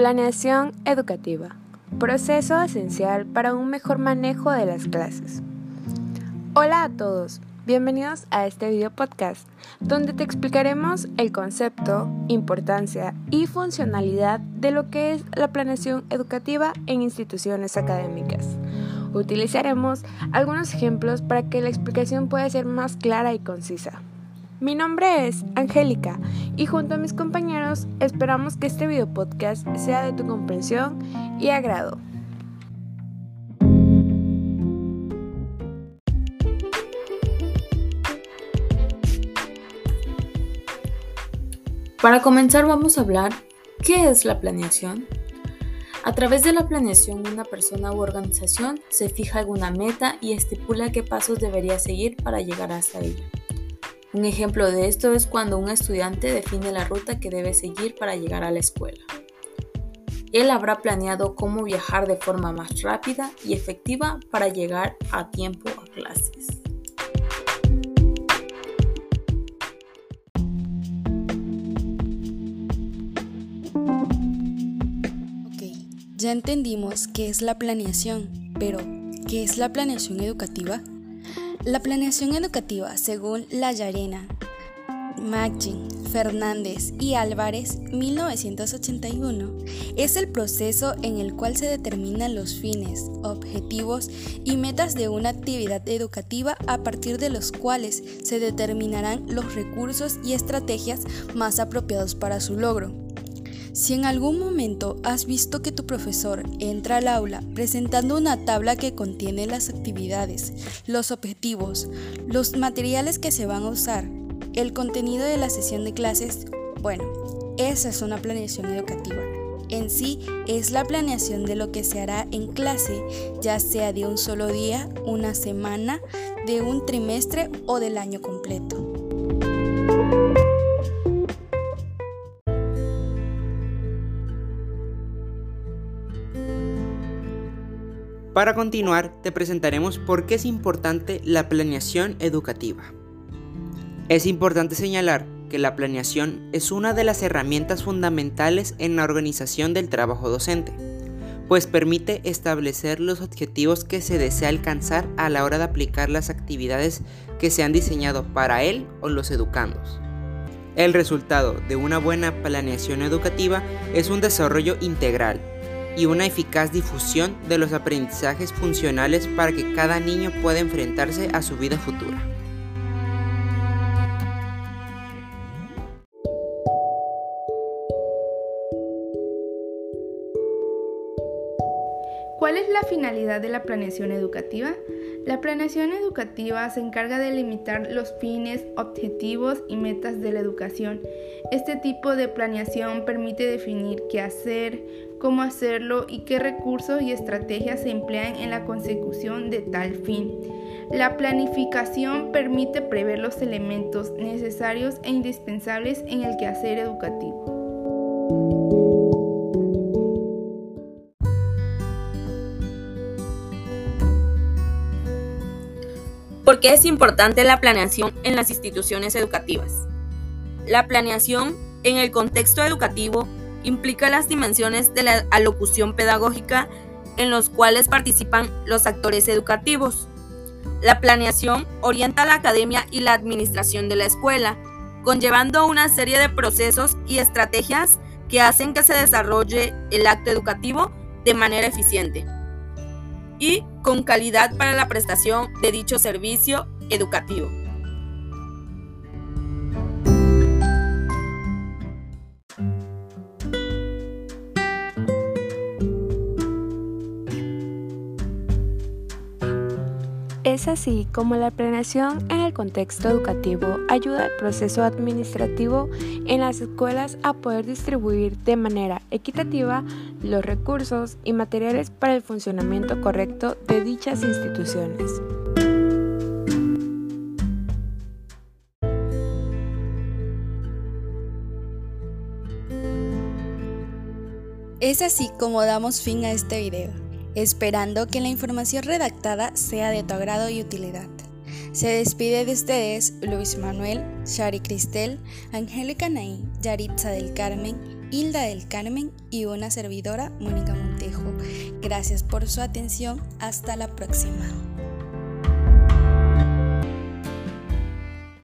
Planeación educativa. Proceso esencial para un mejor manejo de las clases. Hola a todos, bienvenidos a este video podcast donde te explicaremos el concepto, importancia y funcionalidad de lo que es la planeación educativa en instituciones académicas. Utilizaremos algunos ejemplos para que la explicación pueda ser más clara y concisa. Mi nombre es Angélica y junto a mis compañeros esperamos que este video podcast sea de tu comprensión y agrado. Para comenzar vamos a hablar qué es la planeación. A través de la planeación una persona u organización se fija alguna meta y estipula qué pasos debería seguir para llegar hasta ella. Un ejemplo de esto es cuando un estudiante define la ruta que debe seguir para llegar a la escuela. Él habrá planeado cómo viajar de forma más rápida y efectiva para llegar a tiempo a clases. Ok, ya entendimos qué es la planeación, pero ¿qué es la planeación educativa? La planeación educativa, según La Llarena, Magin, Fernández y Álvarez, 1981, es el proceso en el cual se determinan los fines, objetivos y metas de una actividad educativa a partir de los cuales se determinarán los recursos y estrategias más apropiados para su logro. Si en algún momento has visto que tu profesor entra al aula presentando una tabla que contiene las actividades, los objetivos, los materiales que se van a usar, el contenido de la sesión de clases, bueno, esa es una planeación educativa. En sí es la planeación de lo que se hará en clase, ya sea de un solo día, una semana, de un trimestre o del año completo. Para continuar, te presentaremos por qué es importante la planeación educativa. Es importante señalar que la planeación es una de las herramientas fundamentales en la organización del trabajo docente, pues permite establecer los objetivos que se desea alcanzar a la hora de aplicar las actividades que se han diseñado para él o los educandos. El resultado de una buena planeación educativa es un desarrollo integral y una eficaz difusión de los aprendizajes funcionales para que cada niño pueda enfrentarse a su vida futura. ¿Cuál es la finalidad de la planeación educativa? La planeación educativa se encarga de limitar los fines, objetivos y metas de la educación. Este tipo de planeación permite definir qué hacer, cómo hacerlo y qué recursos y estrategias se emplean en la consecución de tal fin. La planificación permite prever los elementos necesarios e indispensables en el quehacer educativo. ¿Por qué es importante la planeación en las instituciones educativas? La planeación en el contexto educativo implica las dimensiones de la alocución pedagógica en los cuales participan los actores educativos. La planeación orienta a la academia y la administración de la escuela, conllevando una serie de procesos y estrategias que hacen que se desarrolle el acto educativo de manera eficiente y con calidad para la prestación de dicho servicio educativo. Es así como la planeación en el contexto educativo ayuda al proceso administrativo en las escuelas a poder distribuir de manera equitativa los recursos y materiales para el funcionamiento correcto de dichas instituciones. Es así como damos fin a este video esperando que la información redactada sea de tu agrado y utilidad. Se despide de ustedes Luis Manuel, Shari Cristel, Angélica Naí, Yaritza del Carmen, Hilda del Carmen y una servidora, Mónica Montejo. Gracias por su atención. Hasta la próxima.